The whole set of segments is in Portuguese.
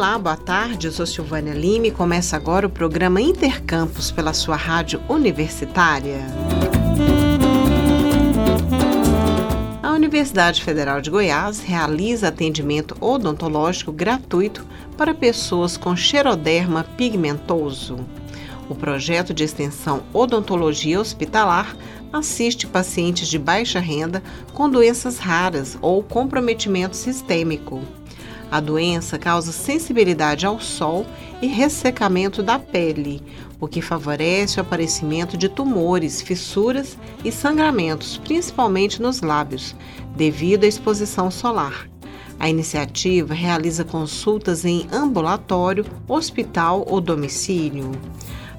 Olá, boa tarde. Eu sou Silvânia Lima e começa agora o programa Intercampus pela sua rádio universitária. A Universidade Federal de Goiás realiza atendimento odontológico gratuito para pessoas com xeroderma pigmentoso. O projeto de extensão Odontologia Hospitalar assiste pacientes de baixa renda com doenças raras ou comprometimento sistêmico. A doença causa sensibilidade ao sol e ressecamento da pele, o que favorece o aparecimento de tumores, fissuras e sangramentos, principalmente nos lábios, devido à exposição solar. A iniciativa realiza consultas em ambulatório, hospital ou domicílio.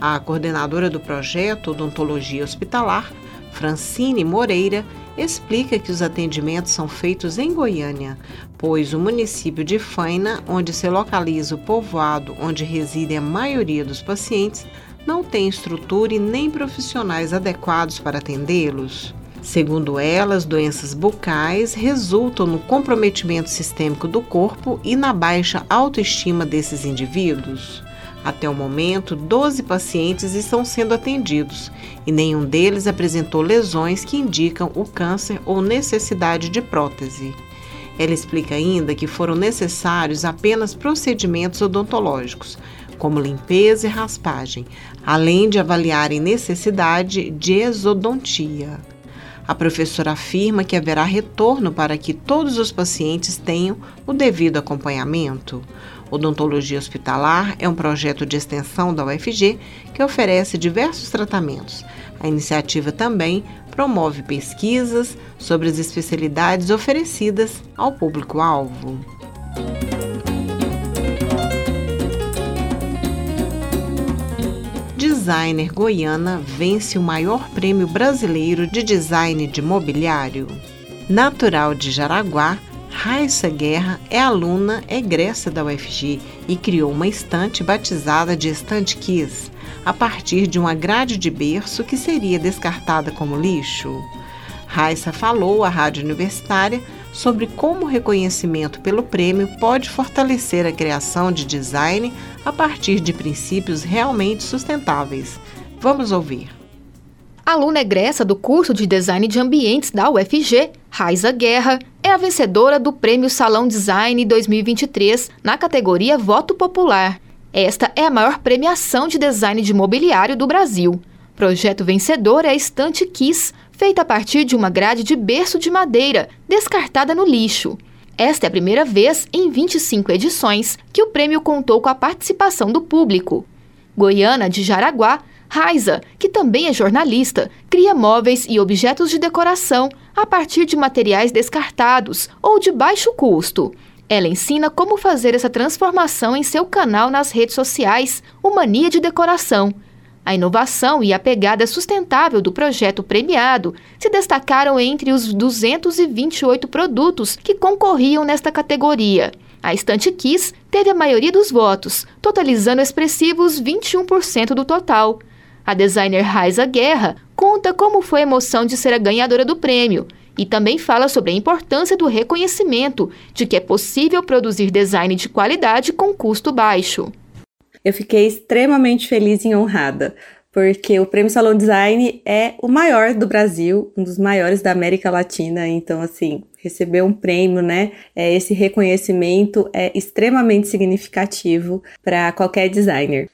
A coordenadora do projeto Odontologia Hospitalar, Francine Moreira, explica que os atendimentos são feitos em Goiânia, pois o município de Faina, onde se localiza o povoado onde reside a maioria dos pacientes, não tem estrutura e nem profissionais adequados para atendê-los. Segundo ela, as doenças bucais resultam no comprometimento sistêmico do corpo e na baixa autoestima desses indivíduos. Até o momento, 12 pacientes estão sendo atendidos e nenhum deles apresentou lesões que indicam o câncer ou necessidade de prótese. Ela explica ainda que foram necessários apenas procedimentos odontológicos, como limpeza e raspagem, além de avaliarem necessidade de exodontia. A professora afirma que haverá retorno para que todos os pacientes tenham o devido acompanhamento. Odontologia Hospitalar é um projeto de extensão da UFG que oferece diversos tratamentos. A iniciativa também promove pesquisas sobre as especialidades oferecidas ao público-alvo. Designer Goiana vence o maior prêmio brasileiro de design de mobiliário. Natural de Jaraguá, Raissa Guerra é aluna egressa da UFG e criou uma estante batizada de Estante Kiss, a partir de uma grade de berço que seria descartada como lixo. Raissa falou à rádio universitária sobre como o reconhecimento pelo prêmio pode fortalecer a criação de design a partir de princípios realmente sustentáveis. Vamos ouvir. Aluna egressa do curso de Design de Ambientes da UFG, Raiza Guerra, é a vencedora do Prêmio Salão Design 2023 na categoria Voto Popular. Esta é a maior premiação de design de mobiliário do Brasil. Projeto vencedor é a Estante Kiss, feita a partir de uma grade de berço de madeira, descartada no lixo. Esta é a primeira vez em 25 edições que o prêmio contou com a participação do público. Goiana de Jaraguá Raiza, que também é jornalista, cria móveis e objetos de decoração a partir de materiais descartados ou de baixo custo. Ela ensina como fazer essa transformação em seu canal nas redes sociais, o Mania de Decoração. A inovação e a pegada sustentável do projeto premiado se destacaram entre os 228 produtos que concorriam nesta categoria. A Estante Kiss teve a maioria dos votos, totalizando expressivos 21% do total. A designer Raiza Guerra conta como foi a emoção de ser a ganhadora do prêmio e também fala sobre a importância do reconhecimento de que é possível produzir design de qualidade com custo baixo. Eu fiquei extremamente feliz e honrada, porque o Prêmio Salão Design é o maior do Brasil, um dos maiores da América Latina, então assim, receber um prêmio, né? É, esse reconhecimento é extremamente significativo para qualquer designer.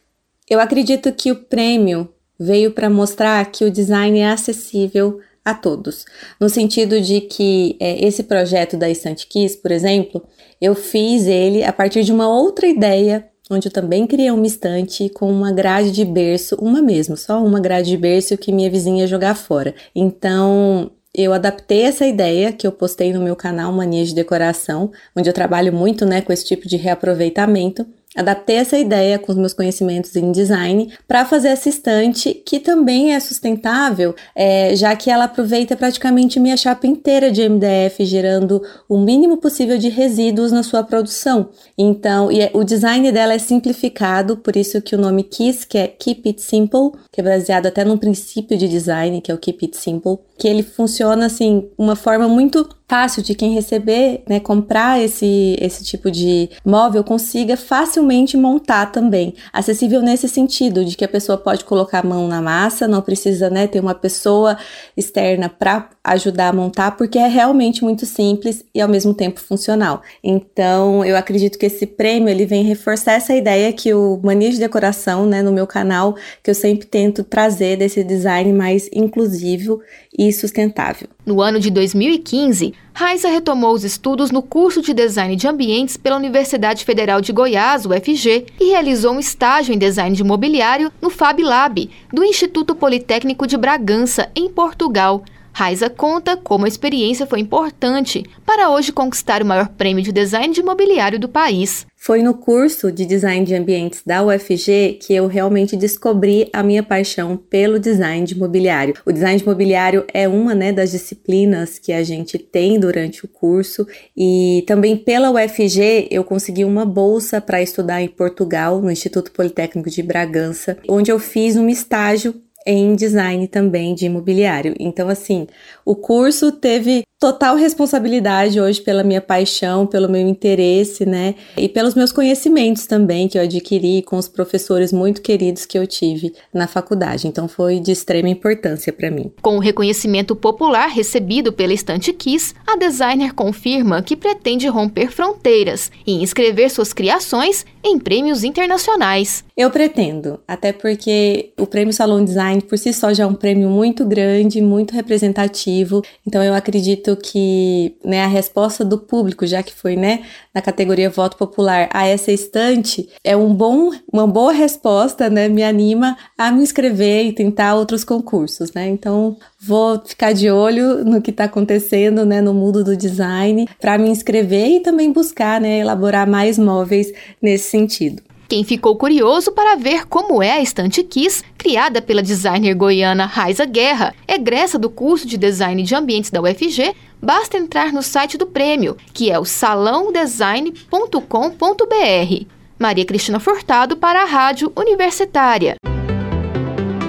Eu acredito que o prêmio veio para mostrar que o design é acessível a todos, no sentido de que é, esse projeto da Estante Kiss, por exemplo, eu fiz ele a partir de uma outra ideia, onde eu também criei uma estante com uma grade de berço, uma mesmo, só uma grade de berço que minha vizinha jogar fora. Então, eu adaptei essa ideia que eu postei no meu canal Mania de Decoração, onde eu trabalho muito né, com esse tipo de reaproveitamento Adaptei essa ideia com os meus conhecimentos em design para fazer essa estante que também é sustentável, é, já que ela aproveita praticamente minha chapa inteira de MDF, gerando o mínimo possível de resíduos na sua produção. Então, e é, o design dela é simplificado, por isso que o nome Kiss, que é Keep It Simple, que é baseado até num princípio de design, que é o Keep It Simple, que ele funciona assim, uma forma muito fácil de quem receber, né, comprar esse, esse tipo de móvel consiga facilmente montar também. Acessível nesse sentido, de que a pessoa pode colocar a mão na massa, não precisa né, ter uma pessoa externa para ajudar a montar, porque é realmente muito simples e ao mesmo tempo funcional. Então, eu acredito que esse prêmio ele vem reforçar essa ideia que o Mania de Decoração, né, no meu canal, que eu sempre tento trazer desse design mais inclusivo e sustentável. No ano de 2015, Raiza retomou os estudos no curso de Design de Ambientes pela Universidade Federal de Goiás, UFG, e realizou um estágio em Design de Mobiliário no Fab Lab, do Instituto Politécnico de Bragança, em Portugal. Raiza conta como a experiência foi importante para hoje conquistar o maior prêmio de design de mobiliário do país. Foi no curso de design de ambientes da UFG que eu realmente descobri a minha paixão pelo design de mobiliário. O design de mobiliário é uma né, das disciplinas que a gente tem durante o curso e também pela UFG eu consegui uma bolsa para estudar em Portugal, no Instituto Politécnico de Bragança, onde eu fiz um estágio em design também de imobiliário. Então, assim, o curso teve total responsabilidade hoje pela minha paixão, pelo meu interesse, né? E pelos meus conhecimentos também que eu adquiri com os professores muito queridos que eu tive na faculdade. Então foi de extrema importância para mim. Com o reconhecimento popular recebido pela Estante Kiss, a designer confirma que pretende romper fronteiras e inscrever suas criações em prêmios internacionais. Eu pretendo, até porque o Prêmio Salon Design por si só já é um prêmio muito grande, muito representativo. Então eu acredito que né, a resposta do público, já que foi né, na categoria voto popular a essa estante, é um bom, uma boa resposta, né? Me anima a me inscrever e tentar outros concursos, né? Então vou ficar de olho no que está acontecendo né, no mundo do design para me inscrever e também buscar né, elaborar mais móveis nesse sentido. Quem ficou curioso para ver como é a estante Kiss, criada pela designer goiana Raiza Guerra, egressa do curso de design de ambientes da UFG, basta entrar no site do prêmio, que é o salãodesign.com.br. Maria Cristina Furtado para a Rádio Universitária.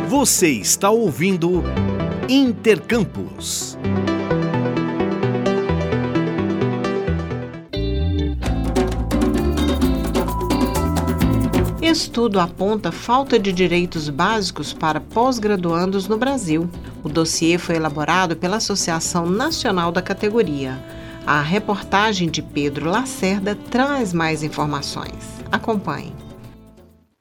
Você está ouvindo Intercampus. Estudo aponta falta de direitos básicos para pós-graduandos no Brasil. O dossiê foi elaborado pela Associação Nacional da Categoria. A reportagem de Pedro Lacerda traz mais informações. Acompanhe.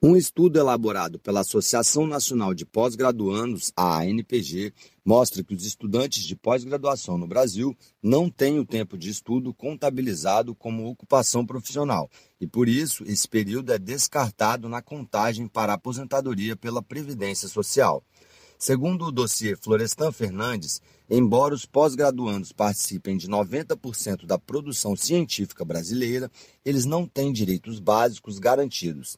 Um estudo elaborado pela Associação Nacional de Pós-Graduandos, a ANPG, mostra que os estudantes de pós-graduação no Brasil não têm o tempo de estudo contabilizado como ocupação profissional e, por isso, esse período é descartado na contagem para a aposentadoria pela Previdência Social. Segundo o dossiê Florestan Fernandes, embora os pós-graduandos participem de 90% da produção científica brasileira, eles não têm direitos básicos garantidos.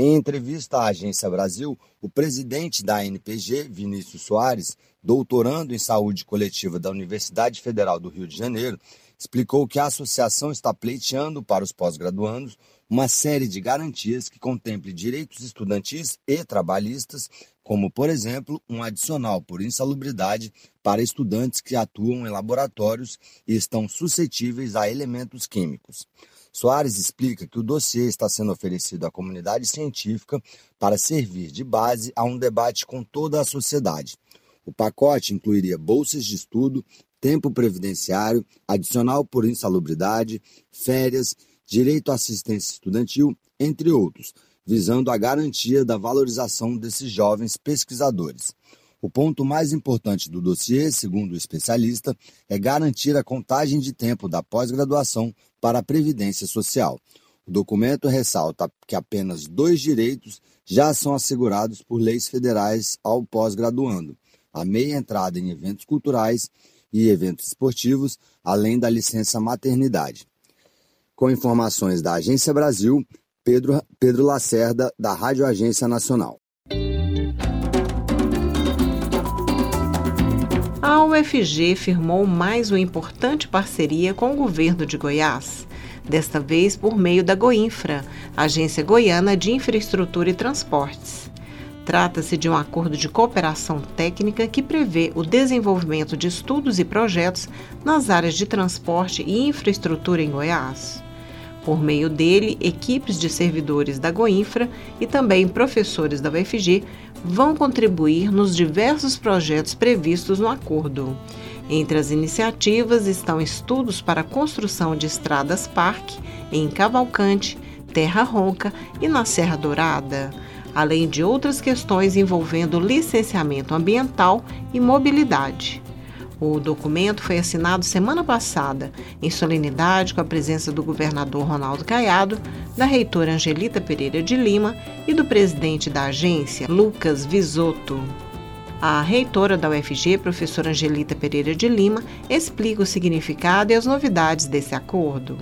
Em entrevista à Agência Brasil, o presidente da ANPG, Vinícius Soares, doutorando em saúde coletiva da Universidade Federal do Rio de Janeiro, explicou que a associação está pleiteando para os pós-graduandos uma série de garantias que contemple direitos estudantis e trabalhistas, como, por exemplo, um adicional por insalubridade para estudantes que atuam em laboratórios e estão suscetíveis a elementos químicos. Soares explica que o dossiê está sendo oferecido à comunidade científica para servir de base a um debate com toda a sociedade. O pacote incluiria bolsas de estudo, tempo previdenciário, adicional por insalubridade, férias, direito à assistência estudantil, entre outros, visando a garantia da valorização desses jovens pesquisadores. O ponto mais importante do dossiê, segundo o especialista, é garantir a contagem de tempo da pós-graduação para a Previdência Social. O documento ressalta que apenas dois direitos já são assegurados por leis federais ao pós-graduando: a meia entrada em eventos culturais e eventos esportivos, além da licença maternidade. Com informações da Agência Brasil, Pedro, Pedro Lacerda, da Rádio Agência Nacional. UFG firmou mais uma importante parceria com o governo de Goiás, desta vez por meio da Goinfra, Agência Goiana de Infraestrutura e Transportes. Trata-se de um acordo de cooperação técnica que prevê o desenvolvimento de estudos e projetos nas áreas de transporte e infraestrutura em Goiás. Por meio dele, equipes de servidores da Goinfra e também professores da UFG vão contribuir nos diversos projetos previstos no acordo. Entre as iniciativas estão estudos para a construção de estradas parque em Cavalcante, Terra Ronca e na Serra Dourada, além de outras questões envolvendo licenciamento ambiental e mobilidade. O documento foi assinado semana passada, em solenidade com a presença do governador Ronaldo Caiado, da reitora Angelita Pereira de Lima e do presidente da agência, Lucas Visotto. A reitora da UFG, professora Angelita Pereira de Lima, explica o significado e as novidades desse acordo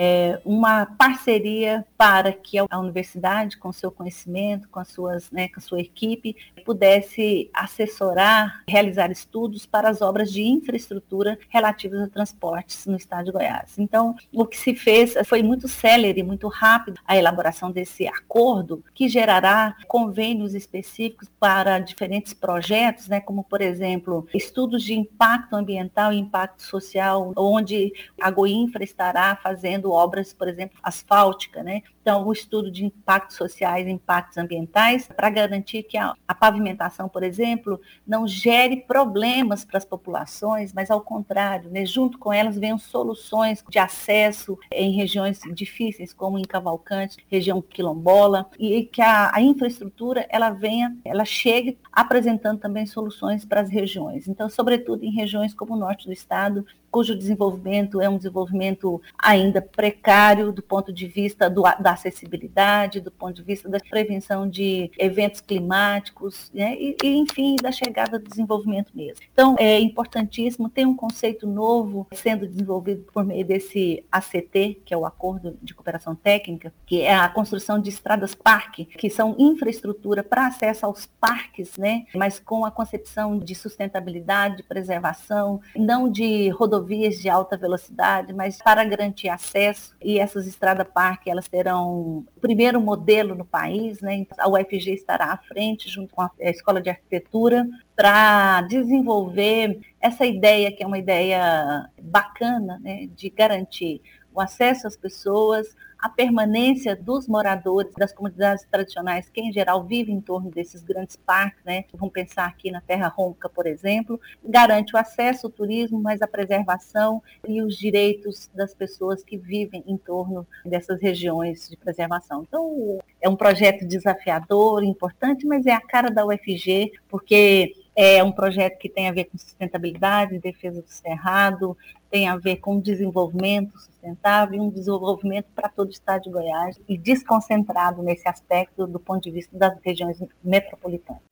é, uma parceria para que a universidade, com seu conhecimento, com, as suas, né, com a sua equipe, pudesse assessorar, realizar estudos para as obras de infraestrutura relativas a transportes no estado de Goiás. Então, o que se fez foi muito célere, muito rápido a elaboração desse acordo, que gerará convênios específicos para diferentes projetos, né, como, por exemplo, estudos de impacto ambiental e impacto social, onde a Goinfra estará fazendo obras, por exemplo, asfáltica, né? Então, o estudo de impactos sociais e impactos ambientais para garantir que a, a, pavimentação, por exemplo, não gere problemas para as populações, mas ao contrário, né, junto com elas venham soluções de acesso em regiões difíceis, como em Cavalcante, região quilombola, e que a, a infraestrutura ela venha, ela chegue apresentando também soluções para as regiões. Então, sobretudo em regiões como o norte do estado, cujo desenvolvimento é um desenvolvimento ainda precário do ponto de vista do, da acessibilidade, do ponto de vista da prevenção de eventos climáticos, né? e, e, enfim, da chegada do desenvolvimento mesmo. Então, é importantíssimo, tem um conceito novo sendo desenvolvido por meio desse ACT, que é o Acordo de Cooperação Técnica, que é a construção de estradas parque, que são infraestrutura para acesso aos parques, né? mas com a concepção de sustentabilidade, de preservação, não de rodovias de alta velocidade, mas para garantir acesso, e essas estradas parque, elas terão o primeiro modelo no país, né? a UFG estará à frente, junto com a Escola de Arquitetura, para desenvolver essa ideia, que é uma ideia bacana, né? de garantir o acesso às pessoas, a permanência dos moradores das comunidades tradicionais, que em geral vivem em torno desses grandes parques, né? Vamos pensar aqui na Terra Ronca, por exemplo, garante o acesso ao turismo, mas a preservação e os direitos das pessoas que vivem em torno dessas regiões de preservação. Então, é um projeto desafiador, importante, mas é a cara da UFG, porque é um projeto que tem a ver com sustentabilidade, defesa do cerrado, tem a ver com desenvolvimento sustentável um desenvolvimento para todo o estado de Goiás e desconcentrado nesse aspecto do ponto de vista das regiões metropolitanas.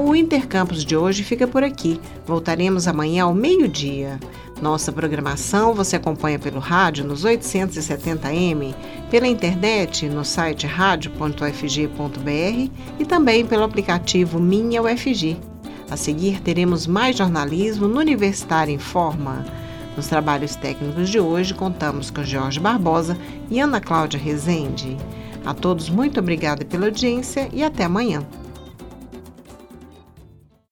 O Intercampus de hoje fica por aqui. Voltaremos amanhã ao meio-dia. Nossa programação você acompanha pelo rádio nos 870m, pela internet no site radio.ufg.br e também pelo aplicativo Minha UFG. A seguir teremos mais jornalismo no Universitário em Forma. Nos trabalhos técnicos de hoje contamos com Jorge Barbosa e Ana Cláudia Rezende. A todos muito obrigada pela audiência e até amanhã.